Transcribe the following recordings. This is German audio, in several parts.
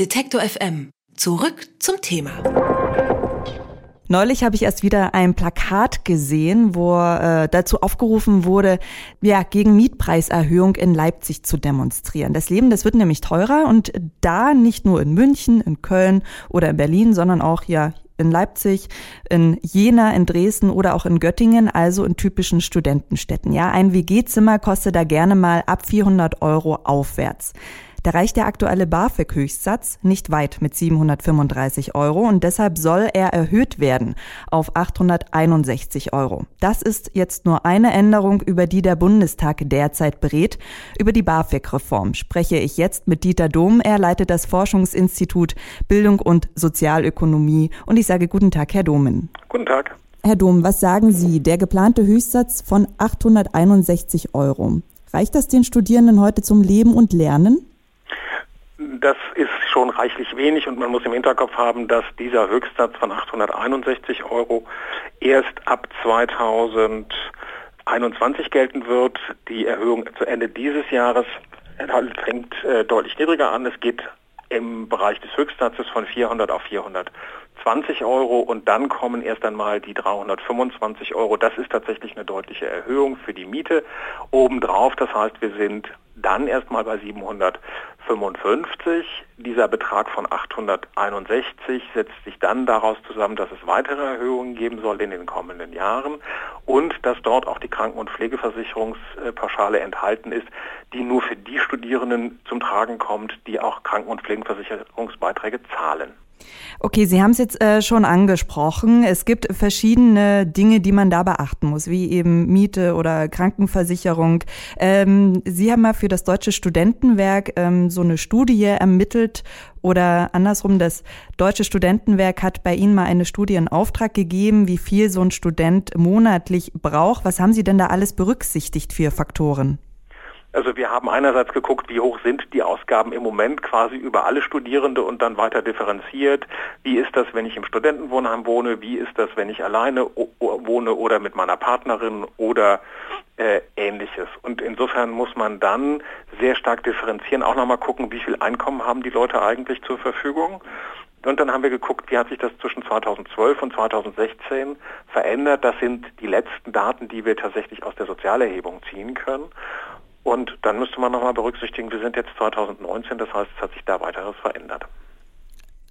Detektor FM. Zurück zum Thema. Neulich habe ich erst wieder ein Plakat gesehen, wo äh, dazu aufgerufen wurde, ja, gegen Mietpreiserhöhung in Leipzig zu demonstrieren. Das Leben, das wird nämlich teurer und da nicht nur in München, in Köln oder in Berlin, sondern auch ja in Leipzig, in Jena, in Dresden oder auch in Göttingen, also in typischen Studentenstädten. Ja, ein WG-Zimmer kostet da gerne mal ab 400 Euro aufwärts. Da reicht der aktuelle BAföG-Höchstsatz nicht weit mit 735 Euro und deshalb soll er erhöht werden auf 861 Euro. Das ist jetzt nur eine Änderung, über die der Bundestag derzeit berät. Über die BAföG-Reform spreche ich jetzt mit Dieter Dom. Er leitet das Forschungsinstitut Bildung und Sozialökonomie und ich sage guten Tag, Herr Domen. Guten Tag. Herr Dom, was sagen Sie? Der geplante Höchstsatz von 861 Euro. Reicht das den Studierenden heute zum Leben und Lernen? Das ist schon reichlich wenig und man muss im Hinterkopf haben, dass dieser Höchstsatz von 861 Euro erst ab 2021 gelten wird. Die Erhöhung zu Ende dieses Jahres fängt äh, deutlich niedriger an. Es geht im Bereich des Höchstsatzes von 400 auf 420 Euro und dann kommen erst einmal die 325 Euro. Das ist tatsächlich eine deutliche Erhöhung für die Miete obendrauf. Das heißt, wir sind dann erstmal bei 755. Dieser Betrag von 861 setzt sich dann daraus zusammen, dass es weitere Erhöhungen geben soll in den kommenden Jahren und dass dort auch die Kranken- und Pflegeversicherungspauschale enthalten ist, die nur für die Studierenden zum Tragen kommt, die auch Kranken- und Pflegeversicherungsbeiträge zahlen. Okay, Sie haben es jetzt äh, schon angesprochen. Es gibt verschiedene Dinge, die man da beachten muss, wie eben Miete oder Krankenversicherung. Ähm, Sie haben mal für das Deutsche Studentenwerk ähm, so eine Studie ermittelt oder andersrum, das Deutsche Studentenwerk hat bei Ihnen mal eine Studie in Auftrag gegeben, wie viel so ein Student monatlich braucht. Was haben Sie denn da alles berücksichtigt für Faktoren? Also wir haben einerseits geguckt, wie hoch sind die Ausgaben im Moment quasi über alle Studierende und dann weiter differenziert. Wie ist das, wenn ich im Studentenwohnheim wohne? Wie ist das, wenn ich alleine wohne oder mit meiner Partnerin oder äh, ähnliches? Und insofern muss man dann sehr stark differenzieren, auch nochmal gucken, wie viel Einkommen haben die Leute eigentlich zur Verfügung. Und dann haben wir geguckt, wie hat sich das zwischen 2012 und 2016 verändert. Das sind die letzten Daten, die wir tatsächlich aus der Sozialerhebung ziehen können. Und dann müsste man nochmal berücksichtigen, wir sind jetzt 2019, das heißt, es hat sich da weiteres verändert.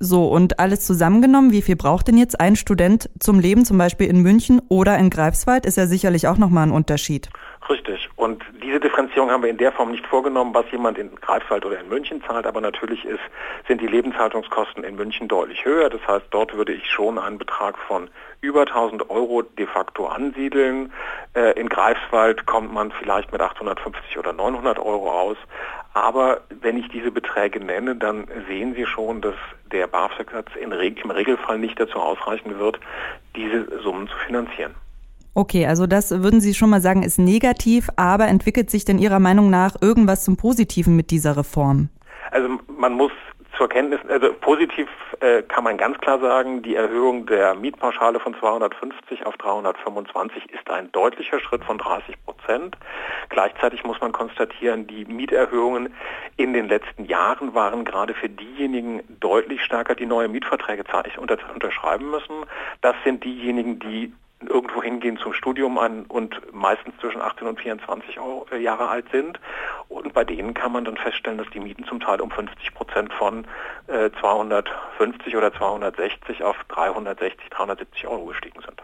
So, und alles zusammengenommen, wie viel braucht denn jetzt ein Student zum Leben, zum Beispiel in München oder in Greifswald, ist ja sicherlich auch nochmal ein Unterschied. Richtig. Und diese Differenzierung haben wir in der Form nicht vorgenommen, was jemand in Greifswald oder in München zahlt. Aber natürlich ist, sind die Lebenshaltungskosten in München deutlich höher. Das heißt, dort würde ich schon einen Betrag von über 1000 Euro de facto ansiedeln. Äh, in Greifswald kommt man vielleicht mit 850 oder 900 Euro aus. Aber wenn ich diese Beträge nenne, dann sehen Sie schon, dass der BAföG-Satz im Regelfall nicht dazu ausreichen wird, diese Summen zu finanzieren. Okay, also das würden Sie schon mal sagen, ist negativ, aber entwickelt sich denn Ihrer Meinung nach irgendwas zum Positiven mit dieser Reform? Also man muss zur Kenntnis, also positiv äh, kann man ganz klar sagen, die Erhöhung der Mietpauschale von 250 auf 325 ist ein deutlicher Schritt von 30 Prozent. Gleichzeitig muss man konstatieren, die Mieterhöhungen in den letzten Jahren waren gerade für diejenigen deutlich stärker, die neue Mietverträge unterschreiben müssen. Das sind diejenigen, die irgendwo hingehen zum Studium an und meistens zwischen 18 und 24 äh, Jahre alt sind. Und bei denen kann man dann feststellen, dass die Mieten zum Teil um 50 Prozent von äh, 250 oder 260 auf 360, 370 Euro gestiegen sind.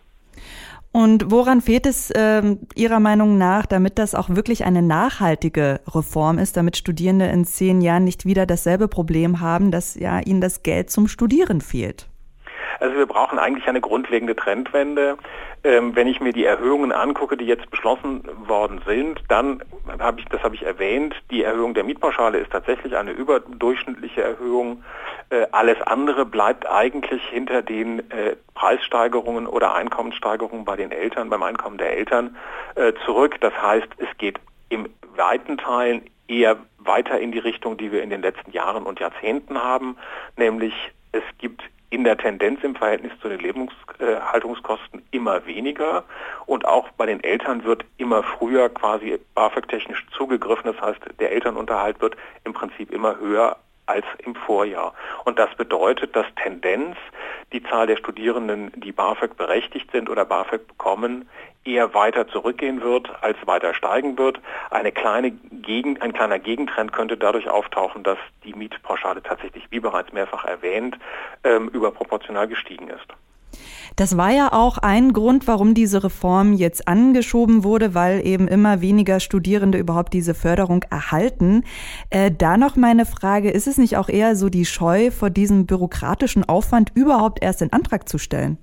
Und woran fehlt es äh, Ihrer Meinung nach, damit das auch wirklich eine nachhaltige Reform ist, damit Studierende in zehn Jahren nicht wieder dasselbe Problem haben, dass ja ihnen das Geld zum Studieren fehlt? Also wir brauchen eigentlich eine grundlegende Trendwende. Ähm, wenn ich mir die Erhöhungen angucke, die jetzt beschlossen worden sind, dann habe ich, das habe ich erwähnt, die Erhöhung der Mietpauschale ist tatsächlich eine überdurchschnittliche Erhöhung. Äh, alles andere bleibt eigentlich hinter den äh, Preissteigerungen oder Einkommenssteigerungen bei den Eltern, beim Einkommen der Eltern äh, zurück. Das heißt, es geht im weiten Teilen eher weiter in die Richtung, die wir in den letzten Jahren und Jahrzehnten haben, nämlich es gibt in der Tendenz im Verhältnis zu den Lebenshaltungskosten immer weniger und auch bei den Eltern wird immer früher quasi BAföG-technisch zugegriffen. Das heißt, der Elternunterhalt wird im Prinzip immer höher als im Vorjahr. Und das bedeutet, dass Tendenz die Zahl der Studierenden, die BAföG berechtigt sind oder BAföG bekommen, eher weiter zurückgehen wird, als weiter steigen wird. Eine kleine Gegen, ein kleiner Gegentrend könnte dadurch auftauchen, dass die Mietpauschale tatsächlich, wie bereits mehrfach erwähnt, ähm, überproportional gestiegen ist. Das war ja auch ein Grund, warum diese Reform jetzt angeschoben wurde, weil eben immer weniger Studierende überhaupt diese Förderung erhalten. Äh, da noch meine Frage, ist es nicht auch eher so die Scheu vor diesem bürokratischen Aufwand, überhaupt erst den Antrag zu stellen?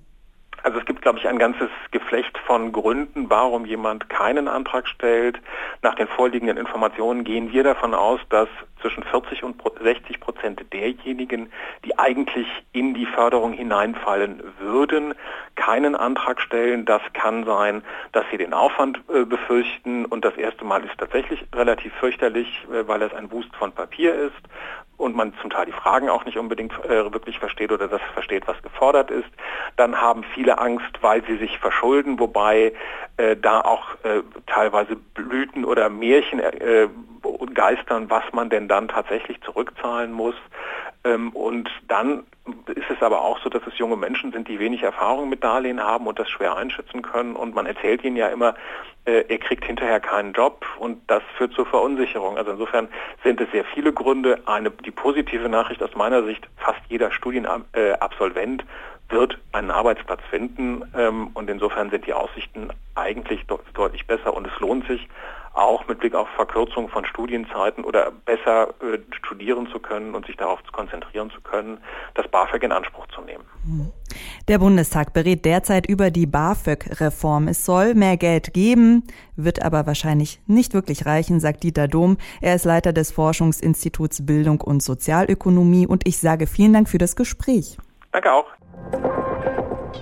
Also es gibt, glaube ich, ein ganzes Geflecht von Gründen, warum jemand keinen Antrag stellt. Nach den vorliegenden Informationen gehen wir davon aus, dass zwischen 40 und 60 Prozent derjenigen, die eigentlich in die Förderung hineinfallen würden, keinen Antrag stellen. Das kann sein, dass sie den Aufwand äh, befürchten und das erste Mal ist tatsächlich relativ fürchterlich, äh, weil es ein Wust von Papier ist und man zum Teil die Fragen auch nicht unbedingt äh, wirklich versteht oder das versteht, was gefordert ist. Dann haben viele Angst, weil sie sich verschulden, wobei äh, da auch äh, teilweise Blüten oder Märchen äh, geistern, was man denn dann tatsächlich zurückzahlen muss. Ähm, und dann ist es aber auch so, dass es junge Menschen sind, die wenig Erfahrung mit Darlehen haben und das schwer einschätzen können. Und man erzählt ihnen ja immer, äh, er kriegt hinterher keinen Job und das führt zur Verunsicherung. Also insofern sind es sehr viele Gründe. Eine, die positive Nachricht aus meiner Sicht, fast jeder Studienabsolvent wird einen Arbeitsplatz finden ähm, und insofern sind die Aussichten eigentlich deutlich besser und es lohnt sich auch mit Blick auf Verkürzung von Studienzeiten oder besser äh, studieren zu können und sich darauf konzentrieren zu können, das BAföG in Anspruch zu nehmen. Der Bundestag berät derzeit über die BAföG-Reform. Es soll mehr Geld geben, wird aber wahrscheinlich nicht wirklich reichen, sagt Dieter Dom. Er ist Leiter des Forschungsinstituts Bildung und Sozialökonomie und ich sage vielen Dank für das Gespräch. Danke auch.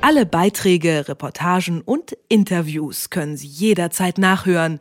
Alle Beiträge, Reportagen und Interviews können Sie jederzeit nachhören